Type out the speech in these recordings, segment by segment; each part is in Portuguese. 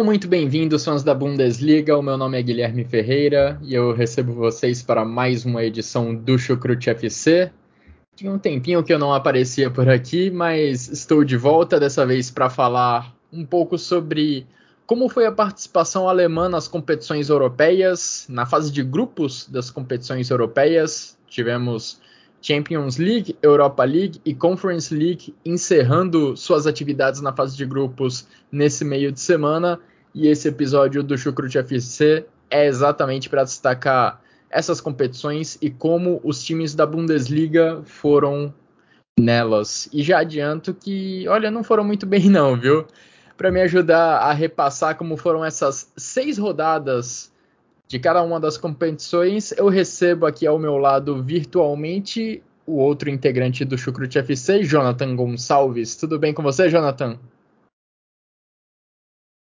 Sejam muito bem-vindos, fãs da Bundesliga. O meu nome é Guilherme Ferreira e eu recebo vocês para mais uma edição do Chucrute FC. Tinha um tempinho que eu não aparecia por aqui, mas estou de volta dessa vez para falar um pouco sobre como foi a participação alemã nas competições europeias, na fase de grupos das competições europeias. Tivemos Champions League, Europa League e Conference League encerrando suas atividades na fase de grupos nesse meio de semana. E esse episódio do Chucrute FC é exatamente para destacar essas competições e como os times da Bundesliga foram nelas. E já adianto que, olha, não foram muito bem não, viu? Para me ajudar a repassar como foram essas seis rodadas de cada uma das competições, eu recebo aqui ao meu lado virtualmente o outro integrante do Chucrute FC, Jonathan Gonçalves. Tudo bem com você, Jonathan?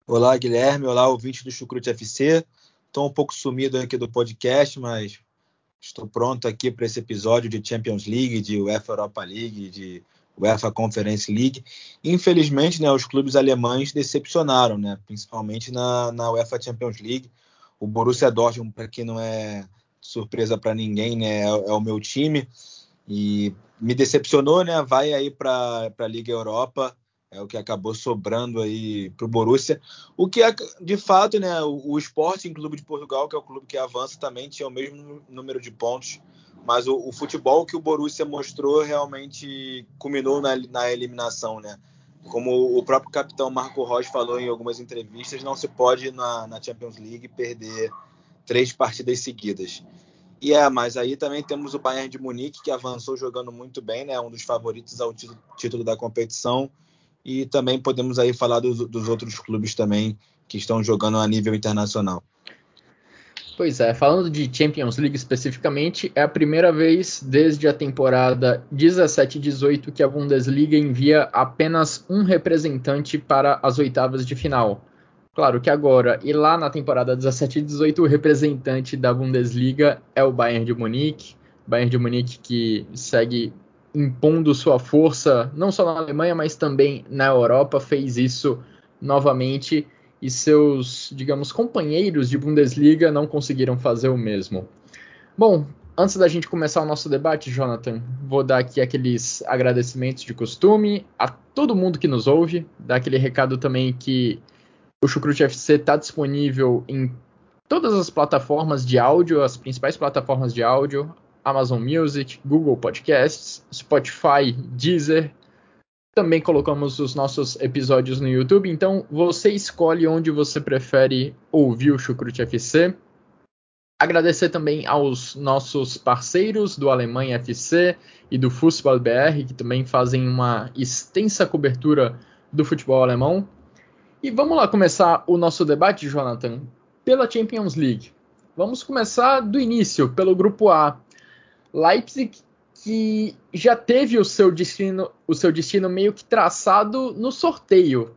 Olá, Guilherme. Olá, ouvinte do Chucrute FC. Estou um pouco sumido aqui do podcast, mas estou pronto aqui para esse episódio de Champions League, de UEFA Europa League, de UEFA Conference League. Infelizmente, né, os clubes alemães decepcionaram, né, principalmente na, na UEFA Champions League. O Borussia Dortmund, para quem não é surpresa para ninguém, né, é, é, o meu time e me decepcionou, né? Vai aí para a Liga Europa, é o que acabou sobrando aí para o Borussia. O que é, de fato, né? O, o Sporting Clube de Portugal, que é o clube que avança, também tinha o mesmo número de pontos, mas o, o futebol que o Borussia mostrou realmente culminou na, na eliminação, né? como o próprio capitão Marco Rocha falou em algumas entrevistas, não se pode na, na, Champions League perder três partidas seguidas. E é, mas aí também temos o Bayern de Munique que avançou jogando muito bem, né? Um dos favoritos ao título, título da competição. E também podemos aí falar dos, dos outros clubes também que estão jogando a nível internacional. Pois é, falando de Champions League especificamente, é a primeira vez desde a temporada 17-18 que a Bundesliga envia apenas um representante para as oitavas de final. Claro que agora, e lá na temporada 17-18, o representante da Bundesliga é o Bayern de Munique. Bayern de Munique que segue impondo sua força não só na Alemanha, mas também na Europa, fez isso novamente. E seus, digamos, companheiros de Bundesliga não conseguiram fazer o mesmo. Bom, antes da gente começar o nosso debate, Jonathan, vou dar aqui aqueles agradecimentos de costume a todo mundo que nos ouve, dar aquele recado também que o Chucrute FC está disponível em todas as plataformas de áudio, as principais plataformas de áudio, Amazon Music, Google Podcasts, Spotify, Deezer, também colocamos os nossos episódios no YouTube, então você escolhe onde você prefere ouvir o Chucrute FC. Agradecer também aos nossos parceiros do Alemanha FC e do Fußball BR, que também fazem uma extensa cobertura do futebol alemão. E vamos lá começar o nosso debate, Jonathan, pela Champions League. Vamos começar do início, pelo grupo A. Leipzig que já teve o seu destino, o seu destino meio que traçado no sorteio,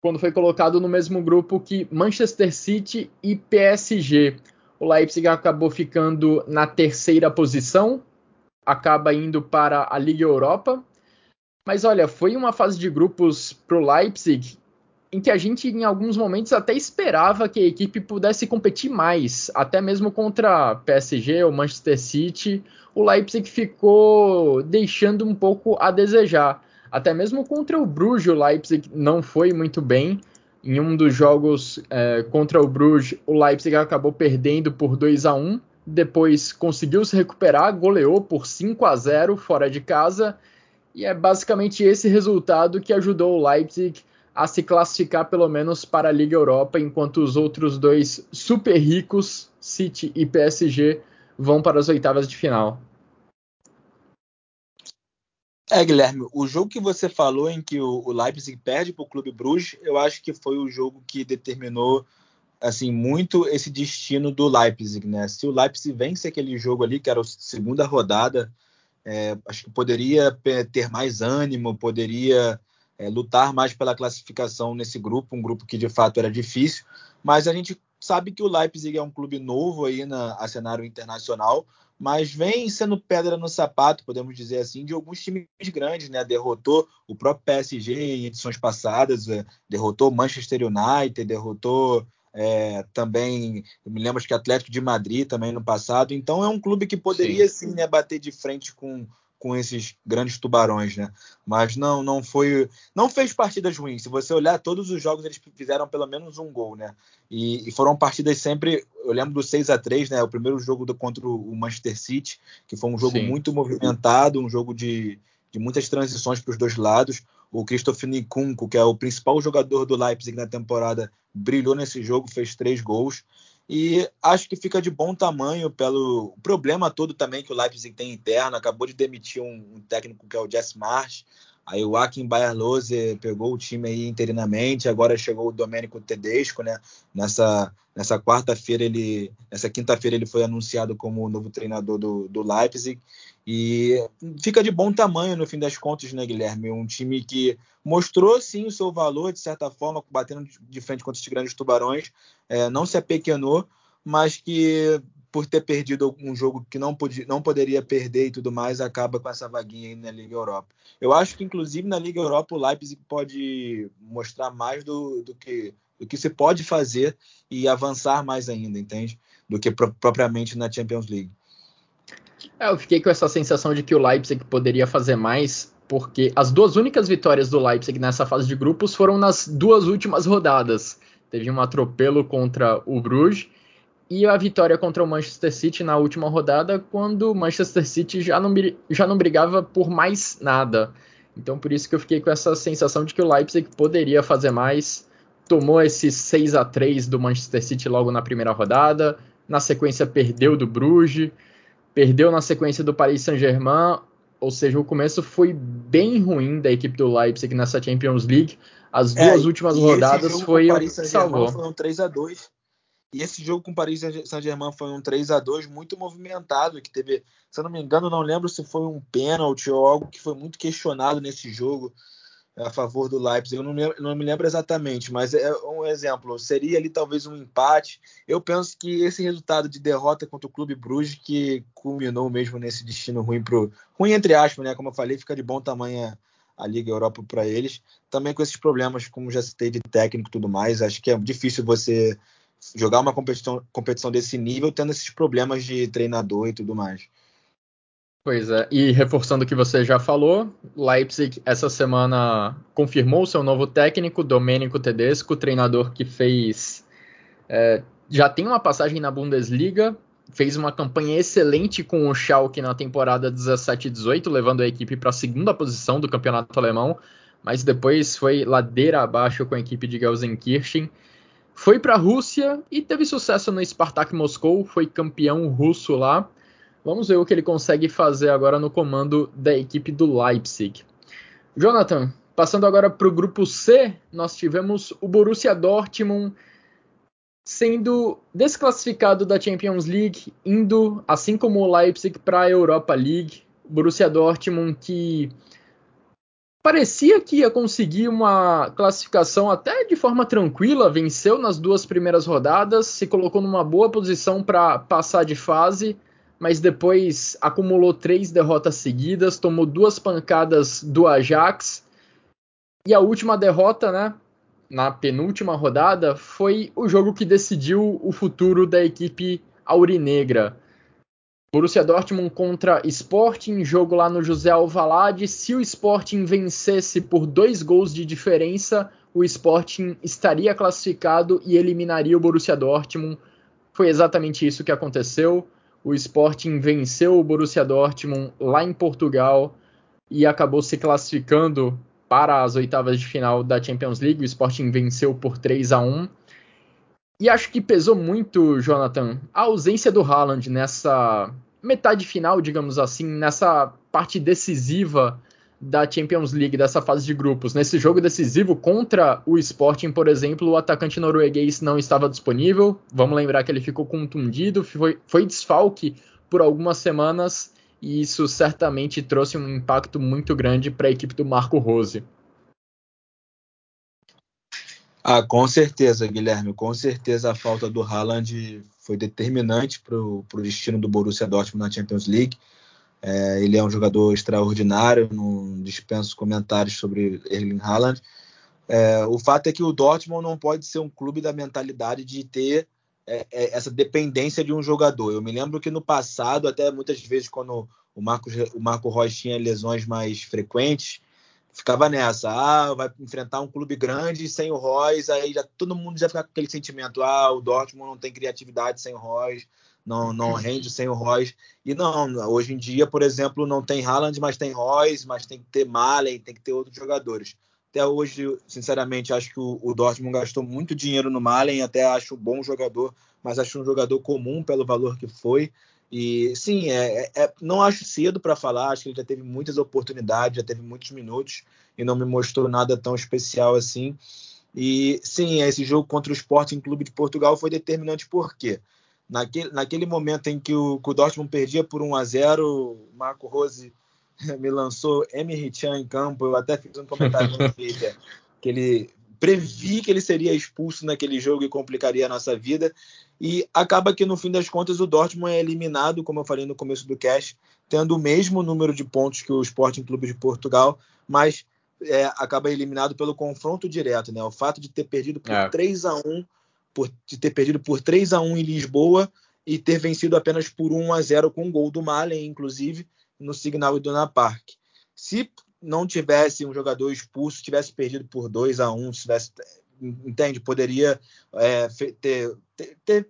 quando foi colocado no mesmo grupo que Manchester City e PSG. O Leipzig acabou ficando na terceira posição, acaba indo para a Liga Europa. Mas olha, foi uma fase de grupos para o Leipzig em que a gente, em alguns momentos, até esperava que a equipe pudesse competir mais, até mesmo contra PSG ou Manchester City o Leipzig ficou deixando um pouco a desejar. Até mesmo contra o Bruges, o Leipzig não foi muito bem. Em um dos jogos é, contra o Bruges, o Leipzig acabou perdendo por 2 a 1 depois conseguiu se recuperar, goleou por 5 a 0 fora de casa, e é basicamente esse resultado que ajudou o Leipzig a se classificar pelo menos para a Liga Europa, enquanto os outros dois super ricos, City e PSG, vão para as oitavas de final. É, Guilherme, o jogo que você falou em que o, Leipzig perde para o Clube Bruges, eu acho que foi o jogo que determinou assim muito esse destino do Leipzig, né? Se o Leipzig vence aquele jogo ali, que era a segunda rodada, é, acho que poderia ter mais ânimo, poderia é, lutar mais pela classificação nesse grupo, um grupo que de fato era difícil, mas a gente sabe que o Leipzig é um clube novo aí na a cenário internacional, mas vem sendo pedra no sapato, podemos dizer assim, de alguns times grandes, né? Derrotou o próprio PSG em edições passadas, é, derrotou Manchester United, derrotou é, também, me lembro que Atlético de Madrid também no passado. Então é um clube que poderia sim, sim né, bater de frente com, com esses grandes tubarões, né? Mas não, não foi, não fez partidas ruins. Se você olhar todos os jogos, eles fizeram pelo menos um gol, né? E, e foram partidas sempre. Eu lembro do 6 a 3 né? O primeiro jogo do, contra o Manchester City, que foi um jogo Sim. muito movimentado, um jogo de, de muitas transições para os dois lados. O Christoph Nkunku, que é o principal jogador do Leipzig na temporada, brilhou nesse jogo, fez três gols. E acho que fica de bom tamanho pelo problema todo também que o Leipzig tem interno. Acabou de demitir um, técnico que é o Jess March. Aí o Akin Bayerlose pegou o time aí interinamente, agora chegou o Domenico Tedesco, né? Nessa, nessa quarta-feira ele, nessa quinta-feira ele foi anunciado como o novo treinador do, do Leipzig e fica de bom tamanho no fim das contas, né, Guilherme? Um time que mostrou sim o seu valor de certa forma, batendo de frente contra esses grandes tubarões, é, não se apequenou, mas que por ter perdido um jogo que não, podia, não poderia perder e tudo mais, acaba com essa vaguinha aí na Liga Europa. Eu acho que, inclusive, na Liga Europa, o Leipzig pode mostrar mais do, do, que, do que se pode fazer e avançar mais ainda, entende? Do que pro, propriamente na Champions League. É, eu fiquei com essa sensação de que o Leipzig poderia fazer mais, porque as duas únicas vitórias do Leipzig nessa fase de grupos foram nas duas últimas rodadas. Teve um atropelo contra o Bruges e a vitória contra o Manchester City na última rodada, quando o Manchester City já não, já não brigava por mais nada. Então, por isso que eu fiquei com essa sensação de que o Leipzig poderia fazer mais. Tomou esse 6 a 3 do Manchester City logo na primeira rodada. Na sequência, perdeu do Bruges. Perdeu na sequência do Paris Saint-Germain. Ou seja, o começo foi bem ruim da equipe do Leipzig nessa Champions League. As é, duas é, últimas rodadas foi o que salvou. Foi um 3 a 2 e esse jogo com o Paris Saint-Germain foi um 3 a 2 muito movimentado, que teve, se eu não me engano, não lembro se foi um pênalti ou algo que foi muito questionado nesse jogo a favor do Leipzig. Eu não, lembro, não me lembro exatamente, mas é um exemplo. Seria ali talvez um empate. Eu penso que esse resultado de derrota contra o Clube Bruges que culminou mesmo nesse destino ruim pro ruim entre aspas, né? Como eu falei, fica de bom tamanho a Liga Europa para eles. Também com esses problemas, como já citei de técnico e tudo mais, acho que é difícil você jogar uma competição, competição desse nível tendo esses problemas de treinador e tudo mais. Pois é, e reforçando o que você já falou, Leipzig essa semana confirmou seu novo técnico, Domenico Tedesco, treinador que fez. É, já tem uma passagem na Bundesliga, fez uma campanha excelente com o Schalke na temporada 17-18, levando a equipe para a segunda posição do campeonato alemão, mas depois foi ladeira abaixo com a equipe de Gelsenkirchen. Foi para a Rússia e teve sucesso no Spartak Moscou, foi campeão russo lá. Vamos ver o que ele consegue fazer agora no comando da equipe do Leipzig. Jonathan, passando agora para o grupo C, nós tivemos o Borussia Dortmund sendo desclassificado da Champions League, indo, assim como o Leipzig, para a Europa League. O Borussia Dortmund que parecia que ia conseguir uma classificação até de forma tranquila, venceu nas duas primeiras rodadas, se colocou numa boa posição para passar de fase, mas depois acumulou três derrotas seguidas, tomou duas pancadas do Ajax. E a última derrota, né, na penúltima rodada, foi o jogo que decidiu o futuro da equipe aurinegra. Borussia Dortmund contra Sporting, jogo lá no José Alvalade. Se o Sporting vencesse por dois gols de diferença, o Sporting estaria classificado e eliminaria o Borussia Dortmund. Foi exatamente isso que aconteceu. O Sporting venceu o Borussia Dortmund lá em Portugal e acabou se classificando para as oitavas de final da Champions League. O Sporting venceu por 3 a 1. E acho que pesou muito, Jonathan, a ausência do Haaland nessa metade final, digamos assim, nessa parte decisiva da Champions League, dessa fase de grupos. Nesse jogo decisivo contra o Sporting, por exemplo, o atacante norueguês não estava disponível. Vamos lembrar que ele ficou contundido, foi, foi desfalque por algumas semanas e isso certamente trouxe um impacto muito grande para a equipe do Marco Rose. Ah, com certeza, Guilherme. Com certeza a falta do Haaland foi determinante para o destino do Borussia Dortmund na Champions League. É, ele é um jogador extraordinário, não dispenso comentários sobre Erling Haaland. É, o fato é que o Dortmund não pode ser um clube da mentalidade de ter é, é, essa dependência de um jogador. Eu me lembro que no passado, até muitas vezes, quando o Marco, o Marco Reus tinha lesões mais frequentes, ficava nessa, ah, vai enfrentar um clube grande sem o Royce, aí já todo mundo já fica com aquele sentimento, ah, o Dortmund não tem criatividade sem o Royce, não, não rende sem o Royce. E não, hoje em dia, por exemplo, não tem Haaland, mas tem Royce, mas tem que ter Malen, tem que ter outros jogadores. Até hoje, sinceramente, acho que o, o Dortmund gastou muito dinheiro no Malen, até acho um bom jogador, mas acho um jogador comum pelo valor que foi. E sim, é, é, é não acho cedo para falar, acho que ele já teve muitas oportunidades, já teve muitos minutos e não me mostrou nada tão especial assim. E sim, esse jogo contra o Sporting Clube de Portugal foi determinante por quê? Naquele, naquele momento em que o, que o Dortmund perdia por 1 a 0 o Marco Rose me lançou Emery Chan em campo. Eu até fiz um comentário no Twitter que ele previ que ele seria expulso naquele jogo e complicaria a nossa vida. E acaba que no fim das contas o Dortmund é eliminado, como eu falei no começo do cast, tendo o mesmo número de pontos que o Sporting Clube de Portugal, mas é, acaba eliminado pelo confronto direto, né? O fato de ter perdido por é. 3 a 1 por de ter perdido por 3 a 1 em Lisboa e ter vencido apenas por 1 a 0 com um gol do Malen, inclusive, no Signal Iduna Park. Se não tivesse um jogador expulso, tivesse perdido por 2 a 1 tivesse, entende, poderia é, ter, ter, ter,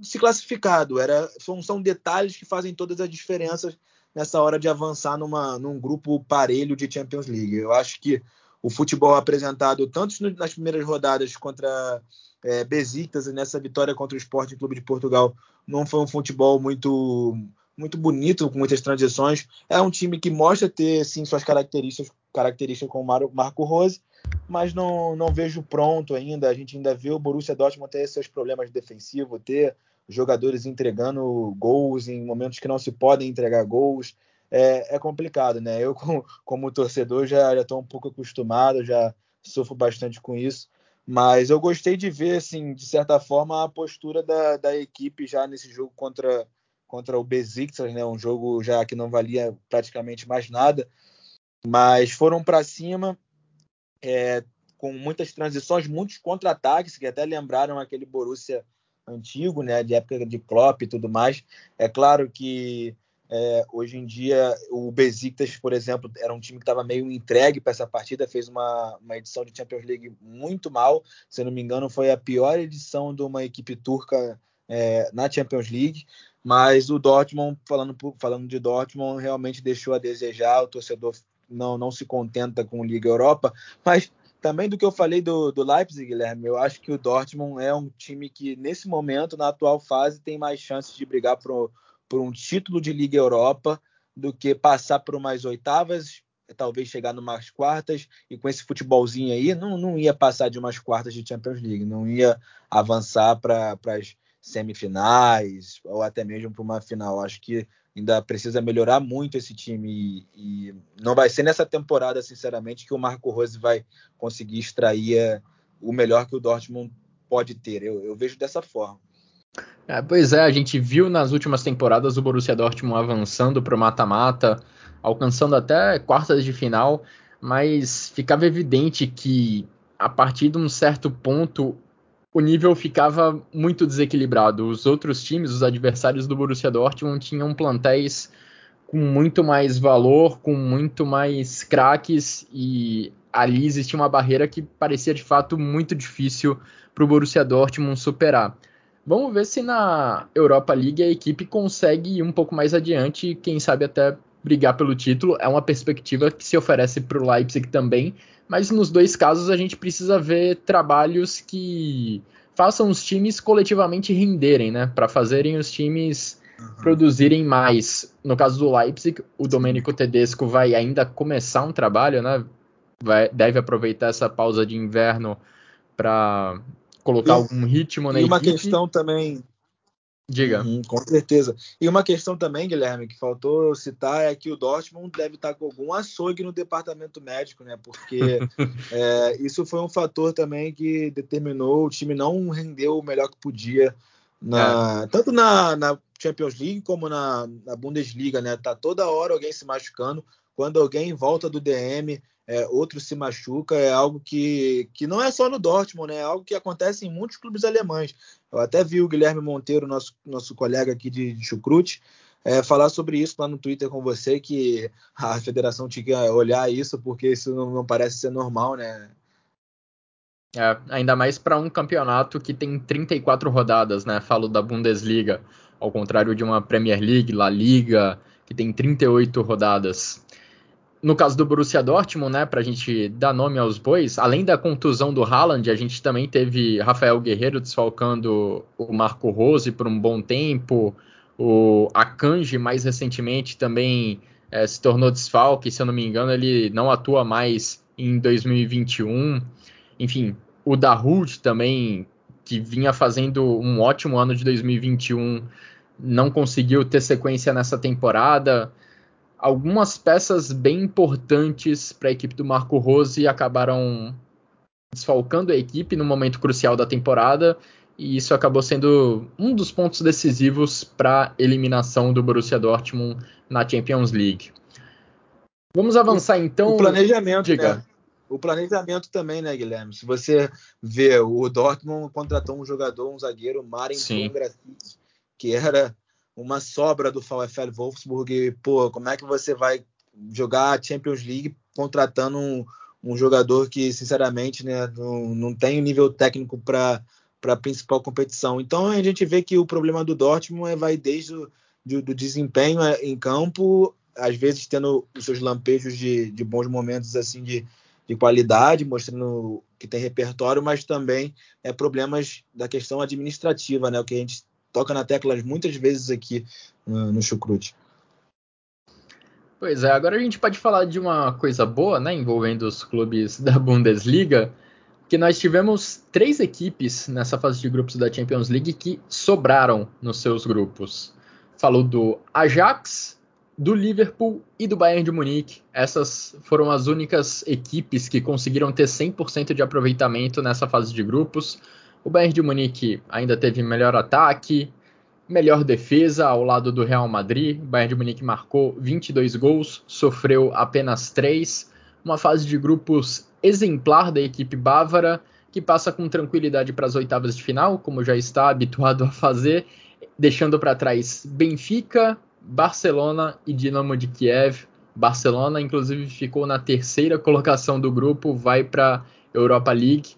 se classificado. Era, são, são detalhes que fazem todas as diferenças nessa hora de avançar numa, num grupo parelho de Champions League. Eu acho que o futebol apresentado tanto nas primeiras rodadas contra é, Besiktas nessa vitória contra o Sporting Clube de Portugal não foi um futebol muito muito bonito, com muitas transições. É um time que mostra ter sim suas características, características com o Marco Rose, mas não, não vejo pronto ainda. A gente ainda vê o Borussia Dortmund ter seus problemas defensivos, ter jogadores entregando gols em momentos que não se podem entregar gols. É, é complicado, né? Eu, como, como torcedor, já estou um pouco acostumado, já sofro bastante com isso. Mas eu gostei de ver, assim, de certa forma, a postura da, da equipe já nesse jogo contra, contra o Besiktas, né? Um jogo já que não valia praticamente mais nada. Mas foram para cima é, com muitas transições, muitos contra-ataques, que até lembraram aquele Borussia antigo, né? De época de Klopp e tudo mais. É claro que é, hoje em dia, o Besiktas, por exemplo, era um time que estava meio entregue para essa partida, fez uma, uma edição de Champions League muito mal. Se não me engano, foi a pior edição de uma equipe turca é, na Champions League. Mas o Dortmund, falando, falando de Dortmund, realmente deixou a desejar. O torcedor não, não se contenta com Liga Europa. Mas também do que eu falei do, do Leipzig, Guilherme, eu acho que o Dortmund é um time que, nesse momento, na atual fase, tem mais chances de brigar para por um título de Liga Europa do que passar por umas oitavas, talvez chegar numas quartas, e com esse futebolzinho aí, não, não ia passar de umas quartas de Champions League, não ia avançar para as semifinais ou até mesmo para uma final. Acho que ainda precisa melhorar muito esse time e, e, não vai ser nessa temporada, sinceramente, que o Marco Rose vai conseguir extrair o melhor que o Dortmund pode ter. Eu, eu vejo dessa forma. É, pois é, a gente viu nas últimas temporadas o Borussia Dortmund avançando para o mata-mata, alcançando até quartas de final, mas ficava evidente que a partir de um certo ponto o nível ficava muito desequilibrado. Os outros times, os adversários do Borussia Dortmund, tinham plantéis com muito mais valor, com muito mais craques e ali existia uma barreira que parecia de fato muito difícil para o Borussia Dortmund superar. Vamos ver se na Europa League a equipe consegue ir um pouco mais adiante quem sabe até brigar pelo título. É uma perspectiva que se oferece para o Leipzig também, mas nos dois casos a gente precisa ver trabalhos que façam os times coletivamente renderem, né? Para fazerem os times uhum. produzirem mais. No caso do Leipzig, o Domenico Tedesco vai ainda começar um trabalho, né? Vai, deve aproveitar essa pausa de inverno para colocar e, algum ritmo na e equipe. uma questão também Diga. Uhum, com certeza. E uma questão também, Guilherme, que faltou citar é que o Dortmund deve estar com algum açougue no departamento médico, né? Porque é, isso foi um fator também que determinou o time não rendeu o melhor que podia, na, é. tanto na, na, Champions League como na, na Bundesliga, né? Tá toda hora alguém se machucando. Quando alguém volta do DM, é, outro se machuca, é algo que, que não é só no Dortmund, né? é algo que acontece em muitos clubes alemães. Eu até vi o Guilherme Monteiro, nosso, nosso colega aqui de, de Chucrute, é, falar sobre isso lá no Twitter com você, que a federação tinha que olhar isso, porque isso não, não parece ser normal, né? É, ainda mais para um campeonato que tem 34 rodadas, né? Falo da Bundesliga, ao contrário de uma Premier League, La Liga, que tem 38 rodadas no caso do Borussia Dortmund, né, para a gente dar nome aos bois, além da contusão do Haaland, a gente também teve Rafael Guerreiro desfalcando o Marco Rose por um bom tempo, o Akanji mais recentemente também é, se tornou desfalque, se eu não me engano ele não atua mais em 2021, enfim, o Dahoud também, que vinha fazendo um ótimo ano de 2021, não conseguiu ter sequência nessa temporada, algumas peças bem importantes para a equipe do Marco Rose acabaram desfalcando a equipe no momento crucial da temporada e isso acabou sendo um dos pontos decisivos para a eliminação do Borussia Dortmund na Champions League. Vamos avançar então. O planejamento, Diga. Né? O planejamento também, né, Guilherme? Se você vê, o Dortmund contratou um jogador, um zagueiro, Marin Pongracic, que era uma sobra do VfL Wolfsburg. Pô, como é que você vai jogar a Champions League contratando um, um jogador que, sinceramente, né, não, não tem o nível técnico para para a principal competição. Então a gente vê que o problema do Dortmund é, vai desde o do, do desempenho é, em campo, às vezes tendo os seus lampejos de, de bons momentos assim de, de qualidade, mostrando que tem repertório, mas também é problemas da questão administrativa, né? O que a gente toca na tecla muitas vezes aqui no, no Chucrute. Pois é, agora a gente pode falar de uma coisa boa, né, envolvendo os clubes da Bundesliga, que nós tivemos três equipes nessa fase de grupos da Champions League que sobraram nos seus grupos. Falou do Ajax, do Liverpool e do Bayern de Munique. Essas foram as únicas equipes que conseguiram ter 100% de aproveitamento nessa fase de grupos. O Bayern de Munique ainda teve melhor ataque, melhor defesa ao lado do Real Madrid. O Bayern de Munique marcou 22 gols, sofreu apenas 3. Uma fase de grupos exemplar da equipe bávara, que passa com tranquilidade para as oitavas de final, como já está habituado a fazer, deixando para trás Benfica, Barcelona e Dinamo de Kiev. Barcelona, inclusive, ficou na terceira colocação do grupo, vai para Europa League.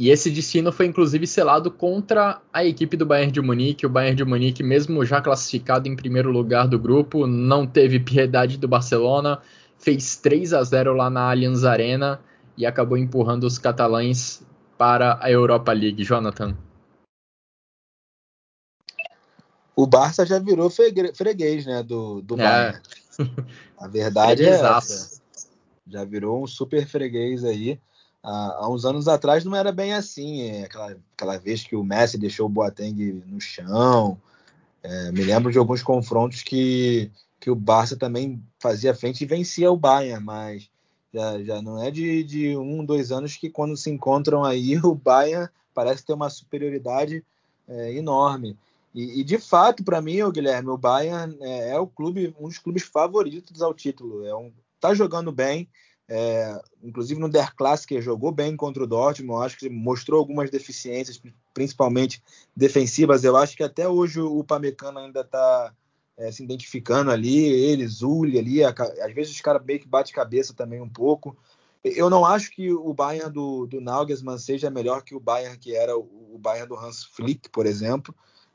E esse destino foi inclusive selado contra a equipe do Bayern de Munique. O Bayern de Munique, mesmo já classificado em primeiro lugar do grupo, não teve piedade do Barcelona, fez 3 a 0 lá na Allianz Arena e acabou empurrando os catalães para a Europa League. Jonathan. O Barça já virou freguês, né, do, do é. Bayern. A verdade é essa. Já virou um super freguês aí há, uns anos atrás não era bem assim. É, aquela, aquela vez que o Messi deixou o Boateng no chão. É, me lembro de alguns confrontos que, que o Barça também fazia frente e vencia o Bayern, mas já, já não é de, de um, dois anos que quando se encontram aí o Bayern parece ter uma superioridade é, enorme. E, e, de fato, para mim, o Guilherme, o Bayern é, é, o clube, um dos clubes favoritos ao título. É um, tá jogando bem, é, inclusive no Der Classic jogou bem contra o Dortmund, acho que mostrou algumas deficiências, principalmente defensivas. Eu acho que até hoje o Pamecano ainda está é, se identificando ali, ele, Zulli ali, a, às vezes os caras meio que bate cabeça também um pouco. Eu não acho que o Bayern do, do Nagelsmann seja melhor que o Bayern que era o, o Bayern do Hans Flick, por exemplo.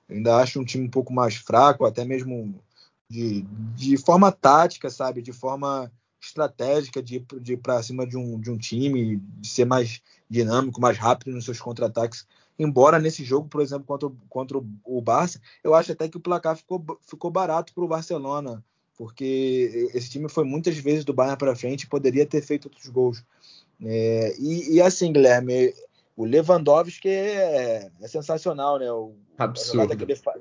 Eu ainda acho um time um pouco mais fraco, até mesmo de, de forma tática, sabe? De forma estratégica de, de ir para cima de um, de um time, de ser mais dinâmico, mais rápido nos seus contra-ataques. Embora nesse jogo, por exemplo, contra, contra o Barça, eu acho até que o placar ficou, ficou barato para o Barcelona, porque esse time foi muitas vezes do Bayern para frente e poderia ter feito outros gols. É, e, e, assim, Guilherme, o Lewandowski é, é sensacional, né? O, Absurdo. A jogada que ele, fa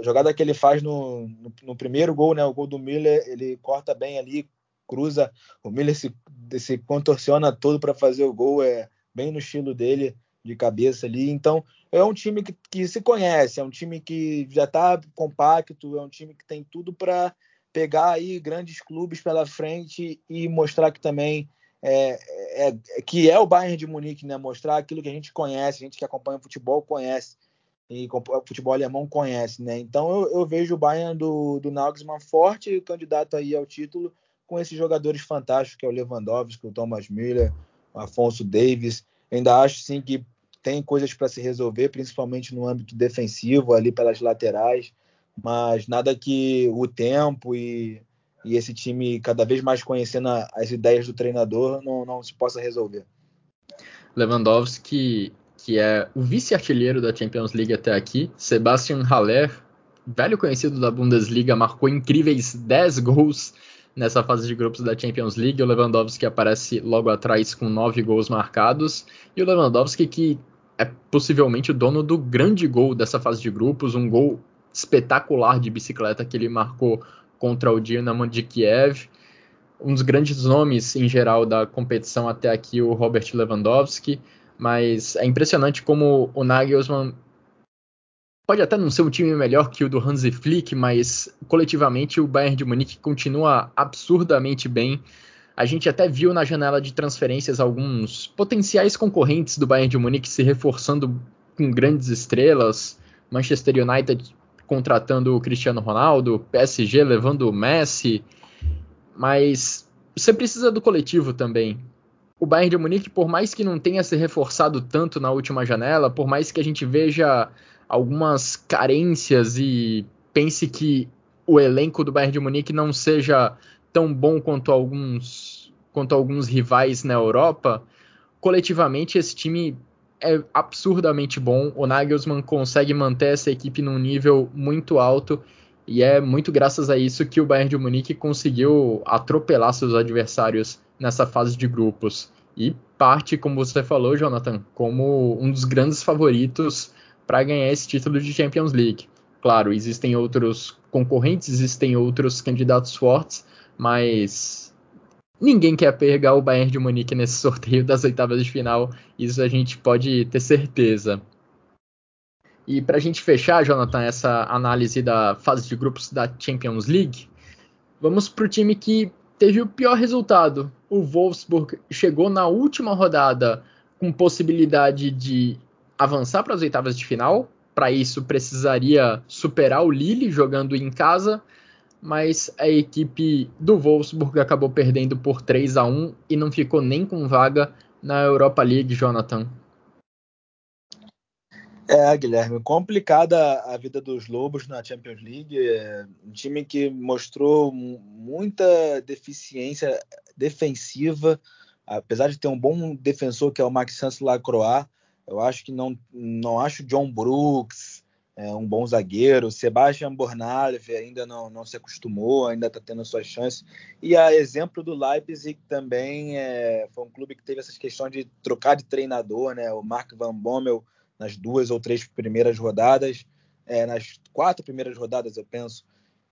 jogada que ele faz no, no, no, primeiro gol, né? O gol do Miller, ele corta bem ali, cruza, o Miller se, se contorciona todo para fazer o gol, é bem no estilo dele de cabeça ali. Então, é um time que, que se conhece, é um time que já está compacto, é um time que tem tudo para pegar aí grandes clubes pela frente e mostrar que também é, é, é, que é o Bayern de Munique, né? Mostrar aquilo que a gente conhece, a gente que acompanha o futebol conhece e o futebol alemão conhece, né? Então eu, eu vejo o Bayern do, do Nagelsmann forte candidato aí ao título com esses jogadores fantásticos que é o Lewandowski, o Thomas Müller, o Afonso Davis. Ainda acho sim que tem coisas para se resolver, principalmente no âmbito defensivo, ali pelas laterais, mas nada que o tempo e, e esse time cada vez mais conhecendo as ideias do treinador não, não se possa resolver. Lewandowski, que é o vice-artilheiro da Champions League até aqui, Sebastian Haller, velho conhecido da Bundesliga, marcou incríveis 10 gols nessa fase de grupos da Champions League. O Lewandowski aparece logo atrás com nove gols marcados. E o Lewandowski, que é possivelmente o dono do grande gol dessa fase de grupos, um gol espetacular de bicicleta que ele marcou contra o Dinamo de Kiev. Um dos grandes nomes em geral da competição até aqui, o Robert Lewandowski. Mas é impressionante como o Nagelsmann pode até não ser um time melhor que o do Hansi Flick, mas coletivamente o Bayern de Munique continua absurdamente bem. A gente até viu na janela de transferências alguns potenciais concorrentes do Bayern de Munique se reforçando com grandes estrelas. Manchester United contratando o Cristiano Ronaldo, PSG levando o Messi, mas você precisa do coletivo também. O Bayern de Munique, por mais que não tenha se reforçado tanto na última janela, por mais que a gente veja algumas carências e pense que o elenco do Bayern de Munique não seja tão bom quanto alguns quanto alguns rivais na Europa, coletivamente esse time é absurdamente bom. O Nagelsmann consegue manter essa equipe num nível muito alto e é muito graças a isso que o Bayern de Munique conseguiu atropelar seus adversários nessa fase de grupos e parte, como você falou, Jonathan, como um dos grandes favoritos para ganhar esse título de Champions League. Claro, existem outros concorrentes, existem outros candidatos fortes, mas ninguém quer pegar o Bayern de Munique nesse sorteio das oitavas de final, isso a gente pode ter certeza. E para a gente fechar, Jonathan, essa análise da fase de grupos da Champions League, vamos para o time que teve o pior resultado. O Wolfsburg chegou na última rodada com possibilidade de avançar para as oitavas de final. Para isso, precisaria superar o Lille jogando em casa, mas a equipe do Wolfsburg acabou perdendo por 3 a 1 e não ficou nem com vaga na Europa League, Jonathan. É, Guilherme, complicada a vida dos Lobos na Champions League. É um time que mostrou muita deficiência defensiva, apesar de ter um bom defensor que é o Maxence Lacroix, eu acho que não, não acho John Brooks é, um bom zagueiro. Sebastian Bornalve ainda não, não se acostumou, ainda está tendo suas chances. E a exemplo do Leipzig também é, foi um clube que teve essas questões de trocar de treinador, né? O Mark Van Bommel nas duas ou três primeiras rodadas, é, nas quatro primeiras rodadas, eu penso.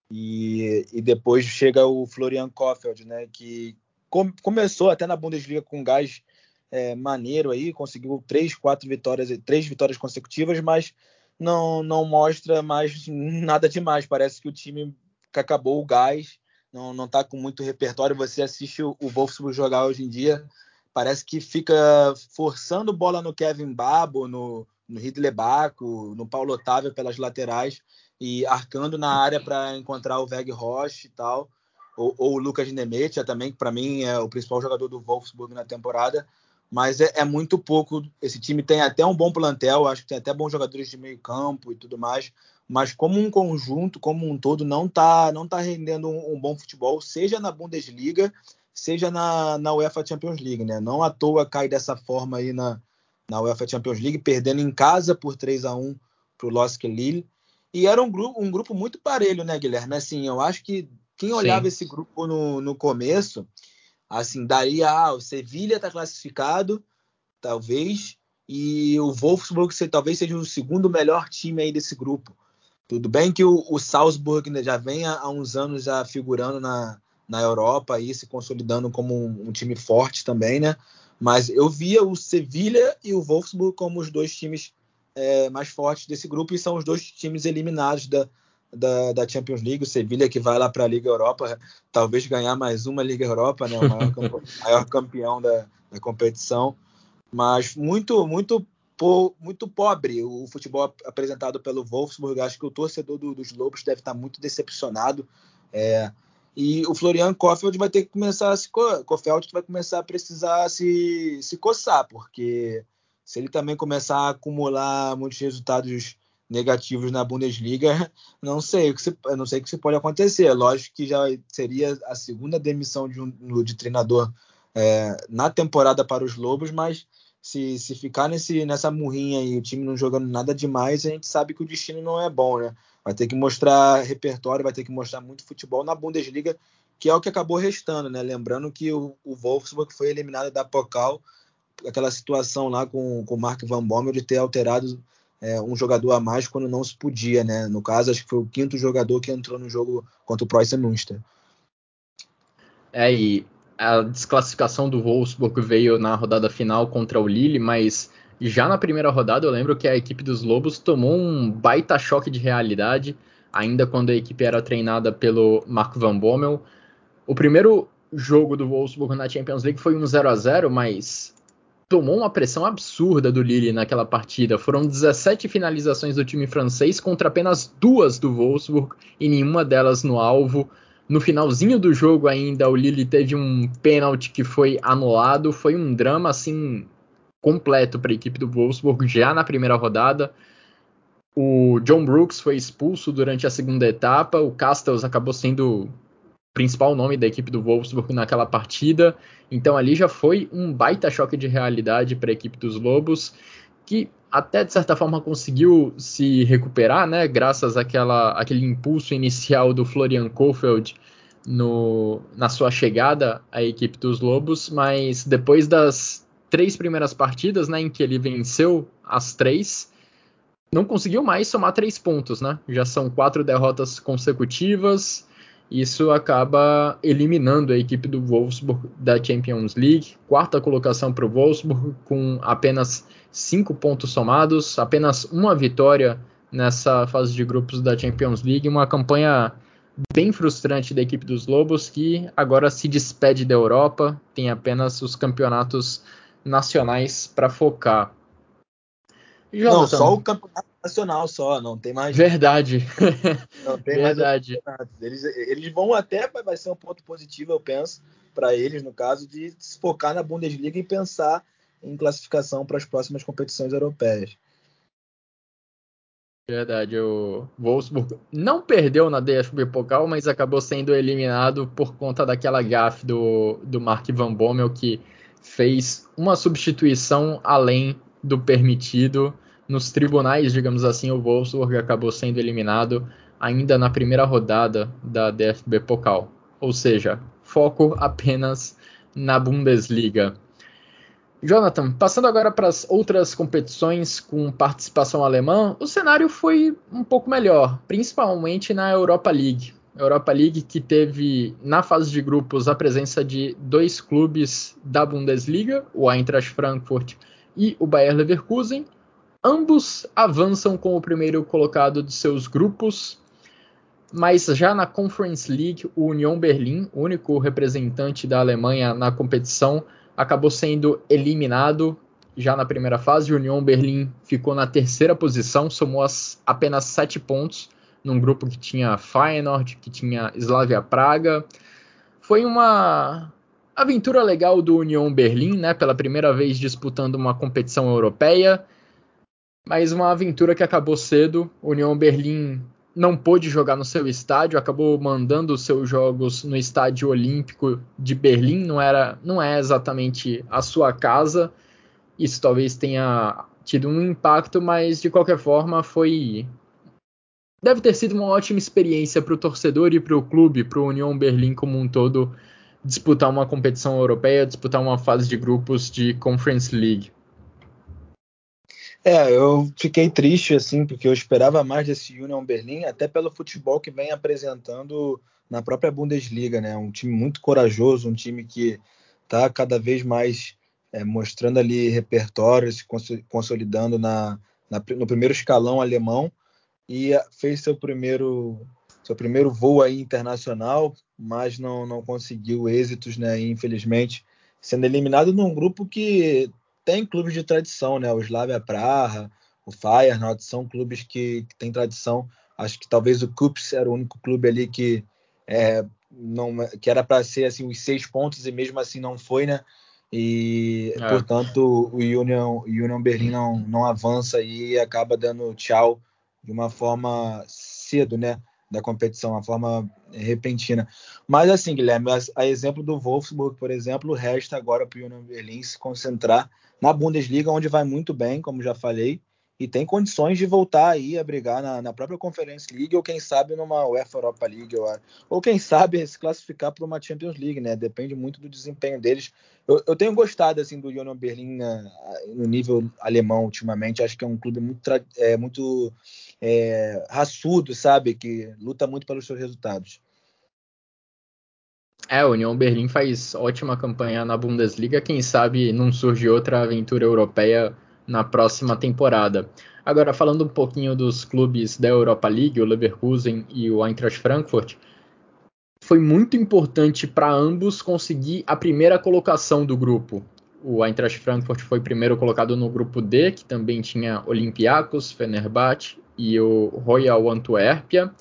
E, e depois chega o Florian Kofeld, né? Que com, começou até na Bundesliga com gás é, maneiro aí, conseguiu três, quatro vitórias, três vitórias consecutivas, mas não, não mostra mais nada demais. Parece que o time acabou o gás, não, não tá com muito repertório. Você assiste o, o Wolfsburg jogar hoje em dia, parece que fica forçando bola no Kevin Babo, no, no Ridley Baco, no Paulo Otávio pelas laterais e arcando na área para encontrar o Veg Roche e tal. Ou, ou o Lucas Nemetia também, que para mim é o principal jogador do Wolfsburg na temporada mas é, é, muito pouco. Esse time tem até um bom plantel, acho que tem até bons jogadores de meio campo e tudo mais, mas como um conjunto, como um todo, não está não tá rendendo um, um, bom futebol, seja na Bundesliga, seja na, na UEFA Champions League, né? Não à toa cai dessa forma aí na, na UEFA Champions League, perdendo em casa por 3 a 1 para o Losk Lille. E era um grupo, um grupo muito parelho, né, Guilherme? Assim, eu acho que quem olhava Sim. esse grupo no, no começo, assim, daria, ah, o Sevilha está classificado, talvez, e o Wolfsburg talvez seja o segundo melhor time aí desse grupo. Tudo bem que o, o Salzburg né, já vem há, há, uns anos já figurando na, na Europa e se consolidando como um, um, time forte também, né? Mas eu via o Sevilha e o Wolfsburg como os dois times é, mais fortes desse grupo e são os dois times eliminados da, da, da Champions League. O Sevilha que vai lá para a Liga Europa, talvez ganhar mais uma Liga Europa, né? O maior, maior campeão da, da competição. Mas muito, muito muito pobre o futebol apresentado pelo Wolfsburg. Acho que o torcedor do, dos Lobos deve estar muito decepcionado. É, e o Florian Kofeld vai ter que começar a se, Kofeld vai começar a precisar se, se coçar, porque se ele também começar a acumular muitos resultados negativos na Bundesliga, não sei o que não sei o que se pode acontecer. Lógico que já seria a segunda demissão de um de treinador é, na temporada para os Lobos, mas se, se ficar nesse, nessa murrinha e o time não jogando nada demais, a gente sabe que o destino não é bom, né? Vai ter que mostrar repertório, vai ter que mostrar muito futebol na Bundesliga, que é o que acabou restando, né? Lembrando que o, o Wolfsburg foi eliminado da Pokal, aquela situação lá com, com o Mark Van Bommel de ter alterado é, um jogador a mais quando não se podia, né? No caso, acho que foi o quinto jogador que entrou no jogo contra o Preußen Münster. É, e a desclassificação do Wolfsburg veio na rodada final contra o Lille, mas já na primeira rodada eu lembro que a equipe dos Lobos tomou um baita choque de realidade, ainda quando a equipe era treinada pelo Mark Van Bommel. O primeiro jogo do Wolfsburg na Champions League foi um 0 a 0 mas tomou uma pressão absurda do Lille naquela partida. Foram 17 finalizações do time francês contra apenas duas do Wolfsburg e nenhuma delas no alvo. No finalzinho do jogo ainda, o Lille teve um pênalti que foi anulado. Foi um drama assim completo para a equipe do Wolfsburg já na primeira rodada. O John Brooks foi expulso durante a segunda etapa. O Castells acabou sendo principal nome da equipe do Wolfsburg naquela partida. Então ali já foi um baita choque de realidade para a equipe dos Lobos, que até de certa forma conseguiu se recuperar, né, graças àquela, àquele impulso inicial do Florian Kohfeldt no, na sua chegada à equipe dos Lobos, mas depois das três primeiras partidas, né, em que ele venceu as três, não conseguiu mais somar três pontos, né? Já são quatro derrotas consecutivas. Isso acaba eliminando a equipe do Wolfsburg da Champions League. Quarta colocação para o Wolfsburg, com apenas cinco pontos somados, apenas uma vitória nessa fase de grupos da Champions League, uma campanha bem frustrante da equipe dos Lobos que agora se despede da Europa, tem apenas os campeonatos nacionais para focar. Jonathan, não, só o campeonato nacional só, não tem mais. Verdade. Não tem Verdade. mais. Eles, eles vão até vai ser um ponto positivo, eu penso, para eles no caso de se focar na Bundesliga e pensar em classificação para as próximas competições europeias. Verdade, o Wolfsburg não perdeu na DFB Pokal, mas acabou sendo eliminado por conta daquela gafe do, do Mark Van Bommel que fez uma substituição além do permitido nos tribunais, digamos assim, o Wolfsburg acabou sendo eliminado ainda na primeira rodada da DFB Pokal. Ou seja, foco apenas na Bundesliga. Jonathan, passando agora para as outras competições com participação alemã, o cenário foi um pouco melhor, principalmente na Europa League. Europa League que teve na fase de grupos a presença de dois clubes da Bundesliga, o Eintracht Frankfurt e o Bayer Leverkusen. Ambos avançam com o primeiro colocado de seus grupos, mas já na Conference League, o Union Berlin, único representante da Alemanha na competição, acabou sendo eliminado já na primeira fase. O Union Berlim ficou na terceira posição, somou as, apenas sete pontos num grupo que tinha Feyenoord, que tinha Slavia Praga. Foi uma aventura legal do Union Berlim, né? Pela primeira vez disputando uma competição europeia, mas uma aventura que acabou cedo. O Union Berlim não pôde jogar no seu estádio, acabou mandando os seus jogos no estádio olímpico de Berlim, não era, não é exatamente a sua casa. Isso talvez tenha tido um impacto, mas de qualquer forma foi deve ter sido uma ótima experiência para o torcedor e para o clube, para o União Berlim como um todo, disputar uma competição europeia, disputar uma fase de grupos de Conference League. É, eu fiquei triste assim, porque eu esperava mais desse Union Berlim, até pelo futebol que vem apresentando na própria Bundesliga, né? Um time muito corajoso, um time que está cada vez mais é, mostrando ali repertório, se consolidando na, na, no primeiro escalão alemão e fez seu primeiro seu primeiro voo aí internacional, mas não, não conseguiu êxitos, né? Infelizmente, sendo eliminado num grupo que tem clubes de tradição, né? O Slavia Praha, o Feyenoord são clubes que, que têm tradição. Acho que talvez o Kups era o único clube ali que é, não que era para ser assim os seis pontos e mesmo assim não foi, né? E é. portanto o Union, Union Berlim não, não avança e acaba dando tchau de uma forma cedo, né? Da competição, uma forma repentina. Mas assim, Guilherme, a, exemplo do Wolfsburg, por exemplo, resta agora para o Union Berlim se concentrar na Bundesliga, onde vai muito bem, como já falei, e tem condições de voltar aí a brigar na, na própria Conference League ou quem sabe numa UEFA Europa League ou, ou quem sabe se classificar para uma Champions League, né? Depende muito do desempenho deles. Eu, eu tenho gostado assim do Union Berlin na, no nível alemão ultimamente. Acho que é um clube muito é, muito é, raçudo, sabe? Que luta muito pelos seus resultados. É, o União Berlim faz ótima campanha na Bundesliga. Quem sabe não surge outra aventura europeia na próxima temporada. Agora, falando um pouquinho dos clubes da Europa League, o Leverkusen e o Eintracht Frankfurt, foi muito importante para ambos conseguir a primeira colocação do grupo. O Eintracht Frankfurt foi primeiro colocado no grupo D, que também tinha Olympiacos, Fenerbahçe e o Royal Antuérpia.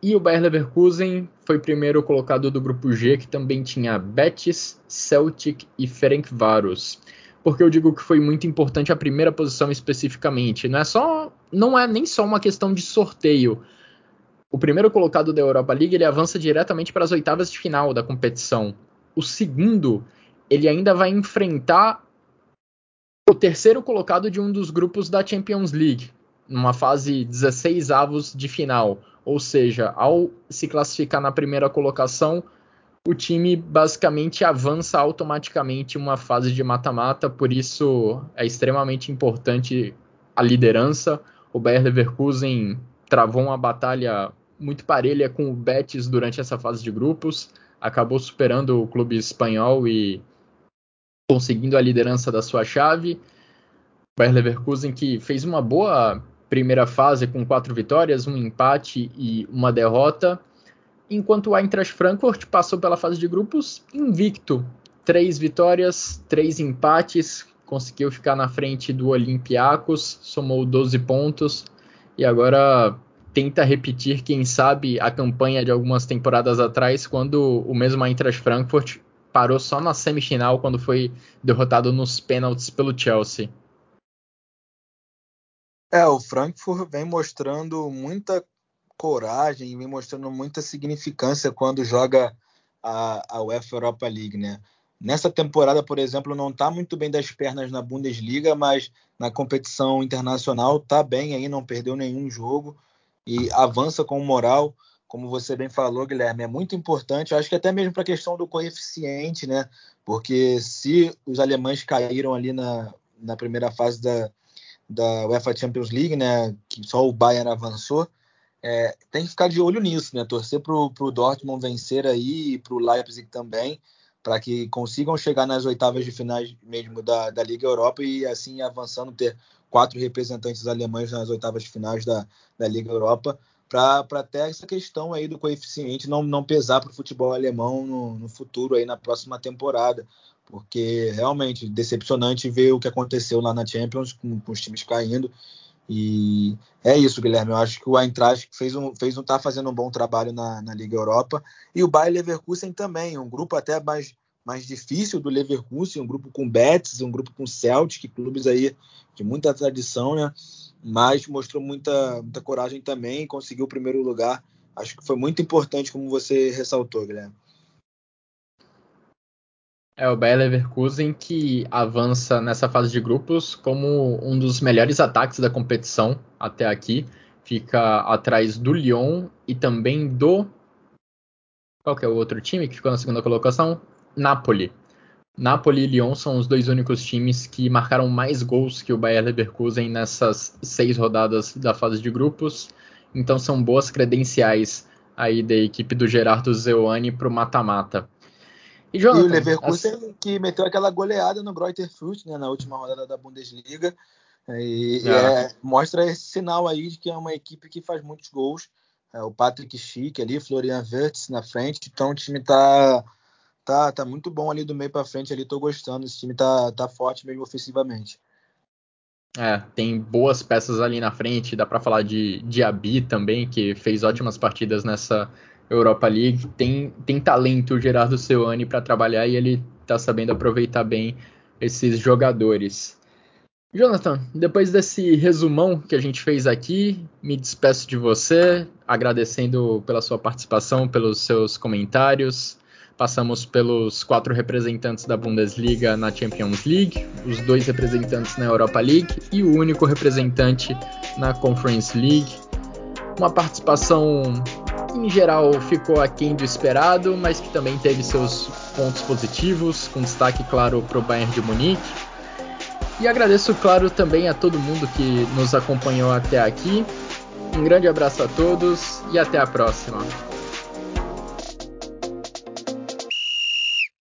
E o Bayer Leverkusen foi primeiro colocado do grupo G, que também tinha Betis, Celtic e Ferencváros. Porque eu digo que foi muito importante a primeira posição especificamente. Não é só, não é nem só uma questão de sorteio. O primeiro colocado da Europa League ele avança diretamente para as oitavas de final da competição. O segundo ele ainda vai enfrentar o terceiro colocado de um dos grupos da Champions League, numa fase 16 avos de final. Ou seja, ao se classificar na primeira colocação, o time basicamente avança automaticamente uma fase de mata-mata, por isso é extremamente importante a liderança. O Bayer Leverkusen travou uma batalha muito parelha com o Betis durante essa fase de grupos, acabou superando o clube espanhol e conseguindo a liderança da sua chave. O Bayer Leverkusen que fez uma boa primeira fase com quatro vitórias, um empate e uma derrota, enquanto o Eintracht Frankfurt passou pela fase de grupos invicto, três vitórias, três empates, conseguiu ficar na frente do Olympiacos, somou 12 pontos e agora tenta repetir, quem sabe, a campanha de algumas temporadas atrás, quando o mesmo Eintracht Frankfurt parou só na semifinal quando foi derrotado nos pênaltis pelo Chelsea. É, o Frankfurt vem mostrando muita coragem, vem mostrando muita significância quando joga a, a UEFA Europa League, né? Nessa temporada, por exemplo, não está muito bem das pernas na Bundesliga, mas na competição internacional está bem aí, não perdeu nenhum jogo e avança com moral, como você bem falou, Guilherme, é muito importante. Acho que até mesmo para a questão do coeficiente, né? Porque se os alemães caíram ali na, na primeira fase da, da UEFA Champions League, né, que só o Bayern avançou, é, tem que ficar de olho nisso, né, torcer para o Dortmund vencer aí e para o Leipzig também, para que consigam chegar nas oitavas de finais mesmo da, da Liga Europa e assim avançando ter quatro representantes alemães nas oitavas de finais da, da Liga Europa, para ter essa questão aí do coeficiente não, não pesar para o futebol alemão no, no futuro aí na próxima temporada, porque realmente decepcionante ver o que aconteceu lá na Champions com, com os times caindo. E é isso, Guilherme. Eu acho que o Eintracht fez um, fez um, tá fazendo um bom trabalho na, na Liga Europa e o Bayer Leverkusen também, um grupo até mais mais difícil do Leverkusen, um grupo com Betis, um grupo com Celtic, clubes aí de muita tradição, né? mas mostrou muita, muita coragem também, conseguiu o primeiro lugar. Acho que foi muito importante, como você ressaltou, Guilherme. É o Bayer Leverkusen que avança nessa fase de grupos como um dos melhores ataques da competição até aqui. Fica atrás do Lyon e também do. Qual que é o outro time que ficou na segunda colocação? Napoli. Napoli e Lyon são os dois únicos times que marcaram mais gols que o Bayer Leverkusen nessas seis rodadas da fase de grupos. Então são boas credenciais aí da equipe do Gerardo Zeuani para o mata-mata. E, Jonathan, e, o Leverkusen as... que meteu aquela goleada no Greuther Fürth né, na última rodada da Bundesliga. E, é. É, mostra esse sinal aí de que é uma equipe que faz muitos gols. É, o Patrick Schick ali, Florian Wirtz na frente. Então o time tá tá, tá muito bom ali do meio para frente ali, tô gostando. Esse time tá, tá forte mesmo ofensivamente. É, tem boas peças ali na frente, dá para falar de Diaby também, que fez ótimas partidas nessa Europa League. Tem, tem talento o Gerardo Seuani para trabalhar e ele tá sabendo aproveitar bem esses jogadores. Jonathan, depois desse resumão que a gente fez aqui, me despeço de você, agradecendo pela sua participação, pelos seus comentários. Passamos pelos quatro representantes da Bundesliga na Champions League, os dois representantes na Europa League e o único representante na Conference League. Uma participação em geral ficou aquém do esperado, mas que também teve seus pontos positivos, com destaque claro para o Bayern de Munique. E agradeço, claro, também a todo mundo que nos acompanhou até aqui. Um grande abraço a todos e até a próxima.